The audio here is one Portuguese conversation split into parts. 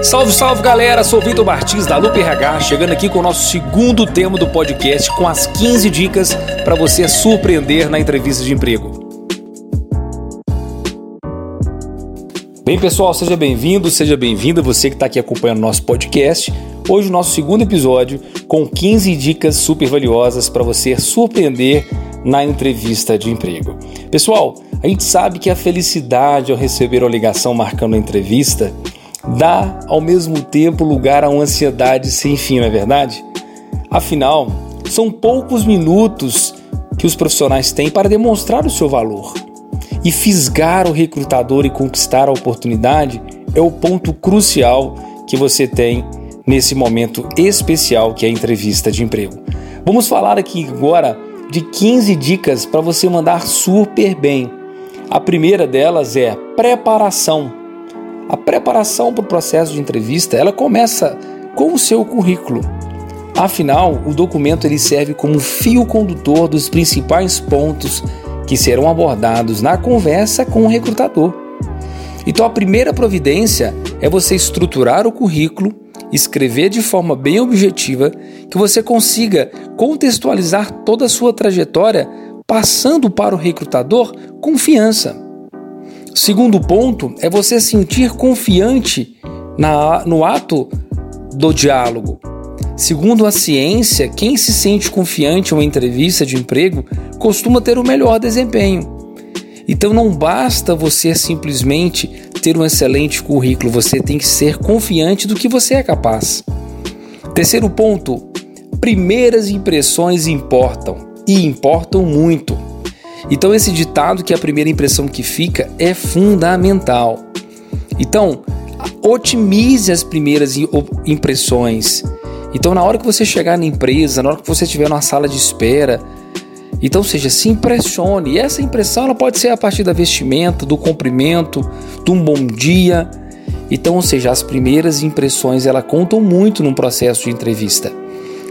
Salve, salve galera, sou Vitor Martins da Lupe RH, chegando aqui com o nosso segundo tema do podcast com as 15 dicas para você surpreender na entrevista de emprego. Bem, pessoal, seja bem-vindo, seja bem-vinda você que está aqui acompanhando o nosso podcast. Hoje, o nosso segundo episódio com 15 dicas super valiosas para você surpreender na entrevista de emprego. Pessoal, a gente sabe que a felicidade ao receber a ligação marcando a entrevista dá ao mesmo tempo lugar a uma ansiedade sem fim, não é verdade? Afinal, são poucos minutos que os profissionais têm para demonstrar o seu valor. E fisgar o recrutador e conquistar a oportunidade é o ponto crucial que você tem nesse momento especial que é a entrevista de emprego. Vamos falar aqui agora de 15 dicas para você mandar super bem. A primeira delas é preparação. A preparação para o processo de entrevista, ela começa com o seu currículo. Afinal, o documento ele serve como fio condutor dos principais pontos que serão abordados na conversa com o recrutador. Então, a primeira providência é você estruturar o currículo, escrever de forma bem objetiva, que você consiga contextualizar toda a sua trajetória, passando para o recrutador confiança. Segundo ponto é você sentir confiante na, no ato do diálogo. Segundo a ciência, quem se sente confiante em uma entrevista de emprego costuma ter o melhor desempenho. Então não basta você simplesmente ter um excelente currículo, você tem que ser confiante do que você é capaz. Terceiro ponto: primeiras impressões importam e importam muito. Então, esse ditado que é a primeira impressão que fica é fundamental. Então, otimize as primeiras impressões. Então, na hora que você chegar na empresa, na hora que você estiver numa sala de espera, então, seja, se impressione. E essa impressão ela pode ser a partir da vestimenta, do comprimento, de um bom dia. Então, ou seja, as primeiras impressões ela contam muito num processo de entrevista.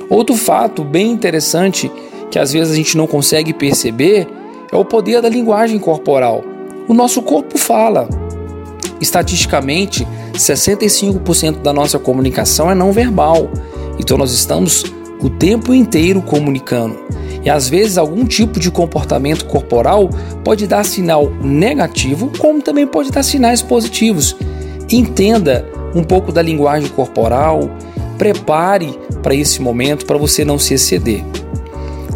Outro fato bem interessante que às vezes a gente não consegue perceber é o poder da linguagem corporal. O nosso corpo fala. Estatisticamente, 65% da nossa comunicação é não verbal. Então nós estamos o tempo inteiro comunicando. E às vezes algum tipo de comportamento corporal pode dar sinal negativo, como também pode dar sinais positivos. Entenda um pouco da linguagem corporal, prepare para esse momento para você não se exceder.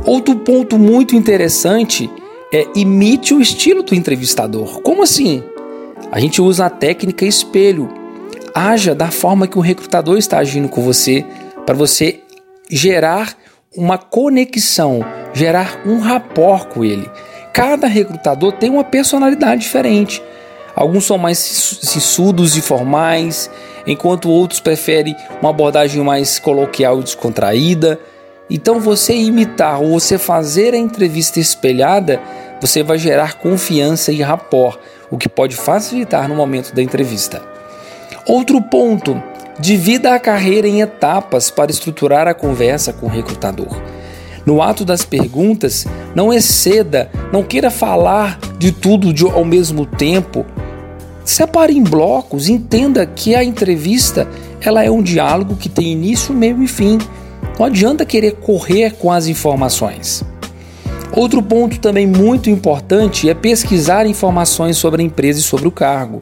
Outro ponto muito interessante é imite o estilo do entrevistador. Como assim? A gente usa a técnica espelho. Haja da forma que o recrutador está agindo com você para você gerar uma conexão, gerar um rapport com ele. Cada recrutador tem uma personalidade diferente. Alguns são mais sissudos e formais, enquanto outros preferem uma abordagem mais coloquial e descontraída. Então, você imitar ou você fazer a entrevista espelhada, você vai gerar confiança e rapport, o que pode facilitar no momento da entrevista. Outro ponto Divida a carreira em etapas para estruturar a conversa com o recrutador. No ato das perguntas, não exceda, não queira falar de tudo ao mesmo tempo. Separe em blocos, entenda que a entrevista ela é um diálogo que tem início, meio e fim. Não adianta querer correr com as informações. Outro ponto também muito importante é pesquisar informações sobre a empresa e sobre o cargo.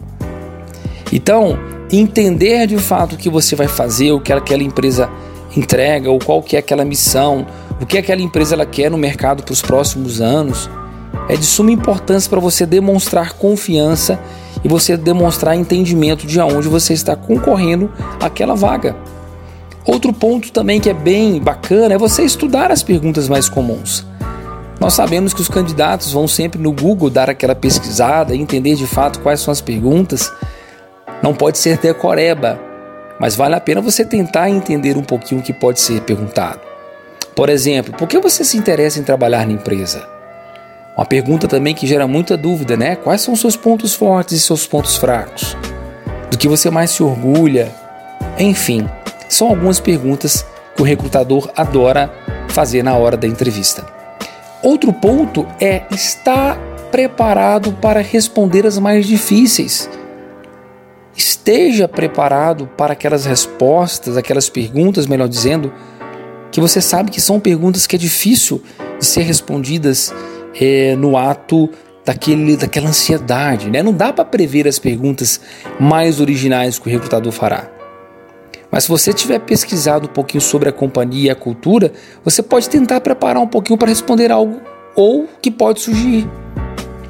Então, entender de fato o que você vai fazer, o que aquela empresa entrega, ou qual que é aquela missão, o que aquela empresa ela quer no mercado para os próximos anos, é de suma importância para você demonstrar confiança e você demonstrar entendimento de aonde você está concorrendo àquela vaga. Outro ponto também que é bem bacana é você estudar as perguntas mais comuns. Nós sabemos que os candidatos vão sempre no Google dar aquela pesquisada entender de fato quais são as perguntas não pode ser decoreba, mas vale a pena você tentar entender um pouquinho o que pode ser perguntado. Por exemplo, por que você se interessa em trabalhar na empresa? Uma pergunta também que gera muita dúvida, né? Quais são seus pontos fortes e seus pontos fracos? Do que você mais se orgulha? Enfim, são algumas perguntas que o recrutador adora fazer na hora da entrevista. Outro ponto é estar preparado para responder as mais difíceis. esteja preparado para aquelas respostas, aquelas perguntas, melhor dizendo, que você sabe que são perguntas que é difícil de ser respondidas é, no ato daquele, daquela ansiedade. Né? Não dá para prever as perguntas mais originais que o recrutador fará. Mas se você tiver pesquisado um pouquinho sobre a companhia e a cultura, você pode tentar preparar um pouquinho para responder algo ou que pode surgir.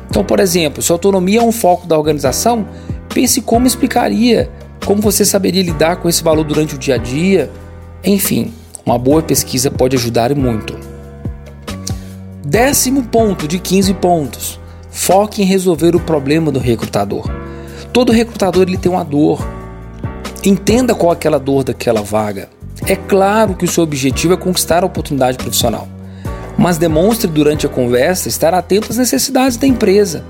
Então, por exemplo, se autonomia é um foco da organização, pense como explicaria, como você saberia lidar com esse valor durante o dia a dia. Enfim, uma boa pesquisa pode ajudar muito. Décimo ponto de 15 pontos. Foque em resolver o problema do recrutador. Todo recrutador ele tem uma dor. Entenda qual é aquela dor daquela vaga. É claro que o seu objetivo é conquistar a oportunidade profissional, mas demonstre durante a conversa estar atento às necessidades da empresa.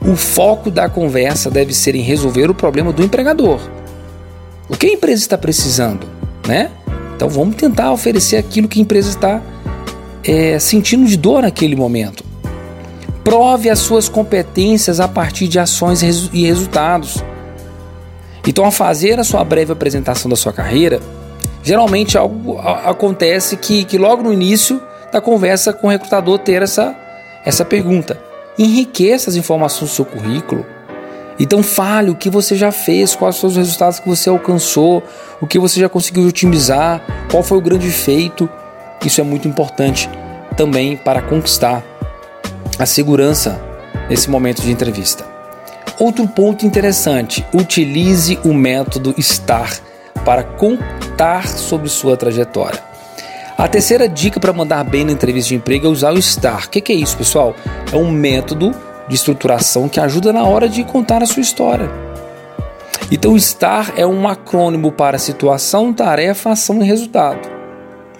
O foco da conversa deve ser em resolver o problema do empregador. O que a empresa está precisando, né? Então vamos tentar oferecer aquilo que a empresa está é, sentindo de dor naquele momento. Prove as suas competências a partir de ações e resultados. Então, ao fazer a sua breve apresentação da sua carreira, geralmente algo acontece que, que logo no início da conversa com o recrutador ter essa, essa pergunta. Enriqueça as informações do seu currículo então fale o que você já fez, quais são os resultados que você alcançou, o que você já conseguiu otimizar, qual foi o grande feito. Isso é muito importante também para conquistar a segurança nesse momento de entrevista. Outro ponto interessante: utilize o método STAR para contar sobre sua trajetória. A terceira dica para mandar bem na entrevista de emprego é usar o STAR. O que é isso, pessoal? É um método de estruturação que ajuda na hora de contar a sua história. Então, STAR é um acrônimo para situação, tarefa, ação e resultado.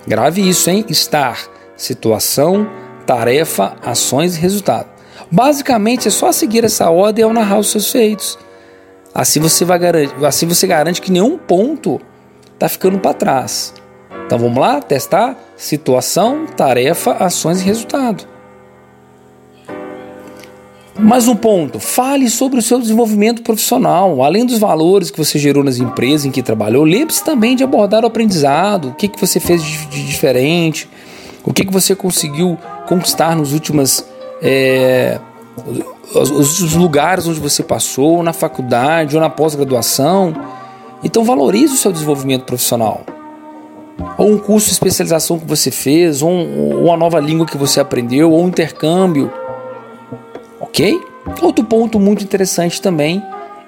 Grave isso, hein? STAR: situação, tarefa, ações e resultado. Basicamente, é só seguir essa ordem ao narrar os seus feitos. Assim você vai garantir, assim você garante que nenhum ponto está ficando para trás. Então vamos lá testar situação, tarefa, ações e resultado. Mais um ponto, fale sobre o seu desenvolvimento profissional. Além dos valores que você gerou nas empresas em que trabalhou, lembre-se também de abordar o aprendizado, o que, que você fez de diferente, o que, que você conseguiu conquistar nos últimos, é, os, os lugares onde você passou, na faculdade ou na pós-graduação. Então valorize o seu desenvolvimento profissional. Ou um curso de especialização que você fez, ou, um, ou uma nova língua que você aprendeu, ou um intercâmbio ok? Outro ponto muito interessante também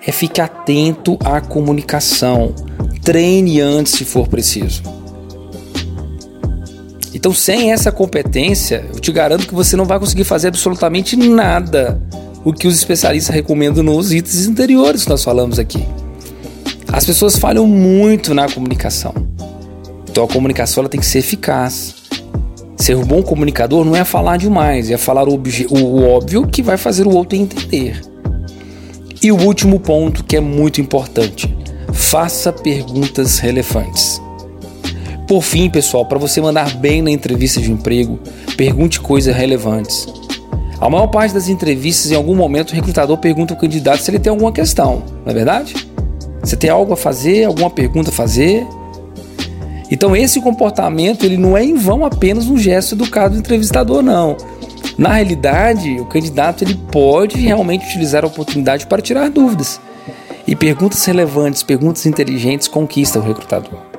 é ficar atento à comunicação. Treine antes se for preciso. Então, sem essa competência, eu te garanto que você não vai conseguir fazer absolutamente nada o que os especialistas recomendam nos itens anteriores que nós falamos aqui. As pessoas falham muito na comunicação. Então, a comunicação ela tem que ser eficaz. Ser um bom comunicador não é falar demais, é falar o, o óbvio que vai fazer o outro entender. E o último ponto que é muito importante: faça perguntas relevantes. Por fim, pessoal, para você mandar bem na entrevista de emprego, pergunte coisas relevantes. A maior parte das entrevistas, em algum momento, o recrutador pergunta ao candidato se ele tem alguma questão, não é verdade? Você tem algo a fazer, alguma pergunta a fazer? Então esse comportamento ele não é em vão apenas um gesto educado do entrevistador, não. Na realidade, o candidato ele pode realmente utilizar a oportunidade para tirar dúvidas. E perguntas relevantes, perguntas inteligentes conquistam o recrutador.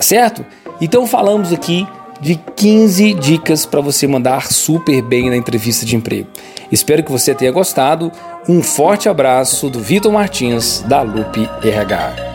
Tá certo? Então falamos aqui de 15 dicas para você mandar super bem na entrevista de emprego. Espero que você tenha gostado. Um forte abraço do Vitor Martins da Lupe RH.